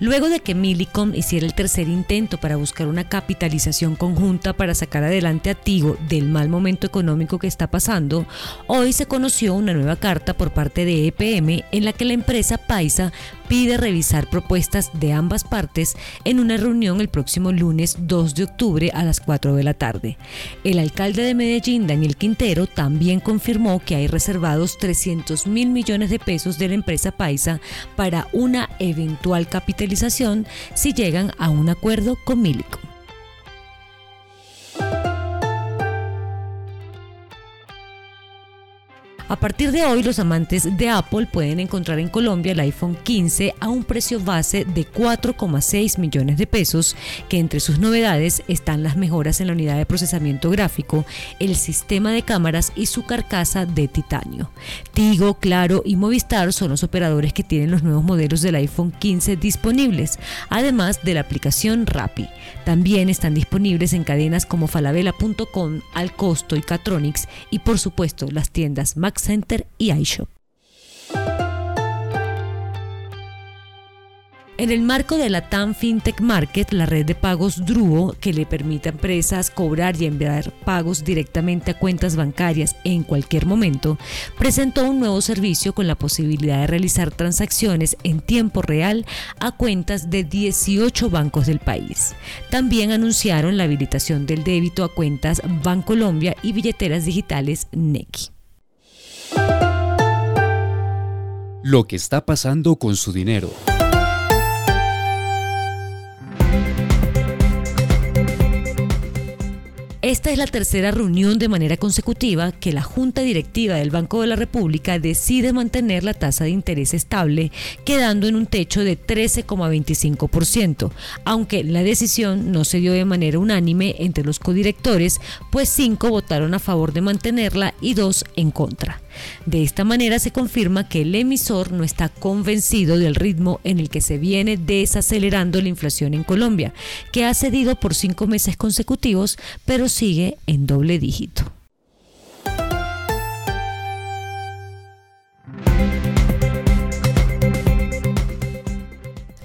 Luego de que Millicom hiciera el tercer intento para buscar una capitalización conjunta para sacar adelante a Tigo del mal momento económico que está pasando, hoy se conoció una nueva carta por parte de EPM en la que la empresa Paisa pide revisar propuestas de ambas partes en una reunión el próximo lunes 2 de octubre a las 4 de la tarde. El alcalde de Medellín, Daniel Quintero, también confirmó que hay reservados 300 mil millones de pesos de la empresa Paisa para una eventual capitalización si llegan a un acuerdo con Milico. A partir de hoy, los amantes de Apple pueden encontrar en Colombia el iPhone 15 a un precio base de 4,6 millones de pesos, que entre sus novedades están las mejoras en la unidad de procesamiento gráfico, el sistema de cámaras y su carcasa de titanio. Tigo, Claro y Movistar son los operadores que tienen los nuevos modelos del iPhone 15 disponibles, además de la aplicación Rappi. También están disponibles en cadenas como falabella.com, Alcosto y Catronics y por supuesto las tiendas Mac Center y iShop. En el marco de la TAM FinTech Market, la red de pagos Druo, que le permite a empresas cobrar y enviar pagos directamente a cuentas bancarias en cualquier momento, presentó un nuevo servicio con la posibilidad de realizar transacciones en tiempo real a cuentas de 18 bancos del país. También anunciaron la habilitación del débito a cuentas Bancolombia y billeteras digitales Nequi. Lo que está pasando con su dinero. Esta es la tercera reunión de manera consecutiva que la Junta Directiva del Banco de la República decide mantener la tasa de interés estable, quedando en un techo de 13,25%, aunque la decisión no se dio de manera unánime entre los codirectores, pues cinco votaron a favor de mantenerla y dos en contra. De esta manera se confirma que el emisor no está convencido del ritmo en el que se viene desacelerando la inflación en Colombia, que ha cedido por cinco meses consecutivos, pero sigue en doble dígito.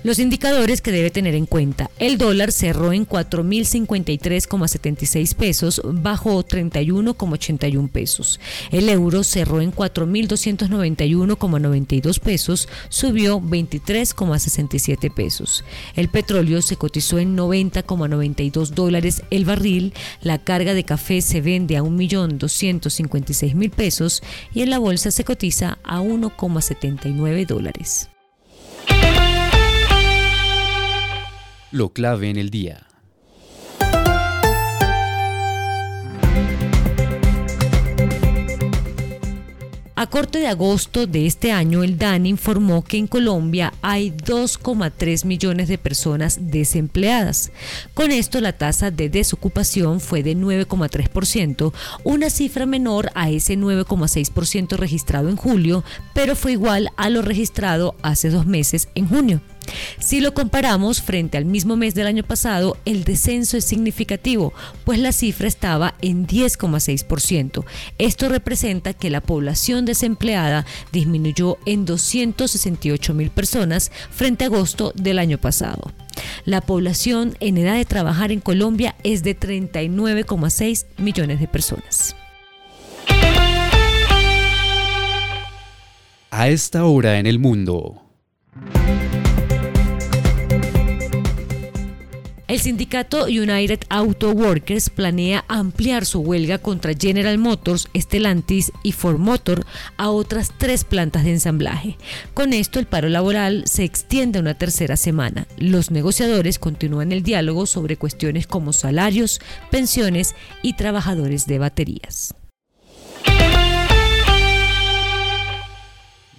Los indicadores que debe tener en cuenta. El dólar cerró en 4.053,76 pesos, bajó 31,81 pesos. El euro cerró en 4.291,92 pesos, subió 23,67 pesos. El petróleo se cotizó en 90,92 dólares el barril. La carga de café se vende a 1.256.000 pesos y en la bolsa se cotiza a 1,79 dólares. Lo clave en el día. A corte de agosto de este año, el DAN informó que en Colombia hay 2,3 millones de personas desempleadas. Con esto, la tasa de desocupación fue de 9,3%, una cifra menor a ese 9,6% registrado en julio, pero fue igual a lo registrado hace dos meses en junio. Si lo comparamos frente al mismo mes del año pasado, el descenso es significativo, pues la cifra estaba en 10,6%. Esto representa que la población desempleada disminuyó en 268 mil personas frente a agosto del año pasado. La población en edad de trabajar en Colombia es de 39,6 millones de personas. A esta hora en el mundo. El sindicato United Auto Workers planea ampliar su huelga contra General Motors, Stellantis y Ford Motor a otras tres plantas de ensamblaje. Con esto, el paro laboral se extiende a una tercera semana. Los negociadores continúan el diálogo sobre cuestiones como salarios, pensiones y trabajadores de baterías.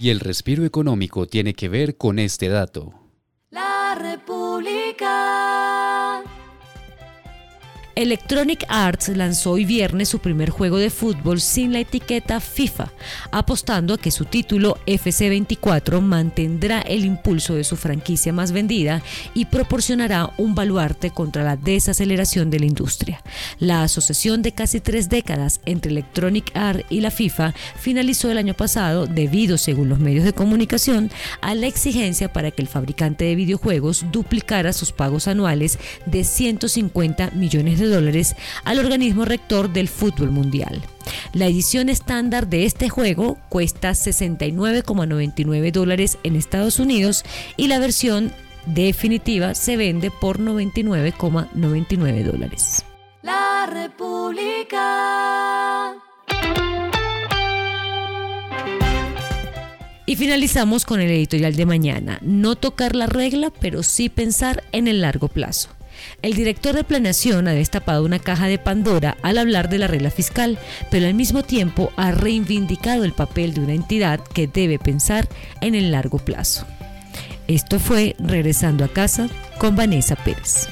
Y el respiro económico tiene que ver con este dato. Electronic Arts lanzó hoy viernes su primer juego de fútbol sin la etiqueta FIFA, apostando a que su título FC24 mantendrá el impulso de su franquicia más vendida y proporcionará un baluarte contra la desaceleración de la industria. La asociación de casi tres décadas entre Electronic Arts y la FIFA finalizó el año pasado debido, según los medios de comunicación, a la exigencia para que el fabricante de videojuegos duplicara sus pagos anuales de 150 millones de dólares al organismo rector del fútbol mundial. La edición estándar de este juego cuesta 69,99 dólares en Estados Unidos y la versión definitiva se vende por 99,99 dólares. La República. Y finalizamos con el editorial de mañana. No tocar la regla, pero sí pensar en el largo plazo. El director de planeación ha destapado una caja de Pandora al hablar de la regla fiscal, pero al mismo tiempo ha reivindicado el papel de una entidad que debe pensar en el largo plazo. Esto fue Regresando a casa con Vanessa Pérez.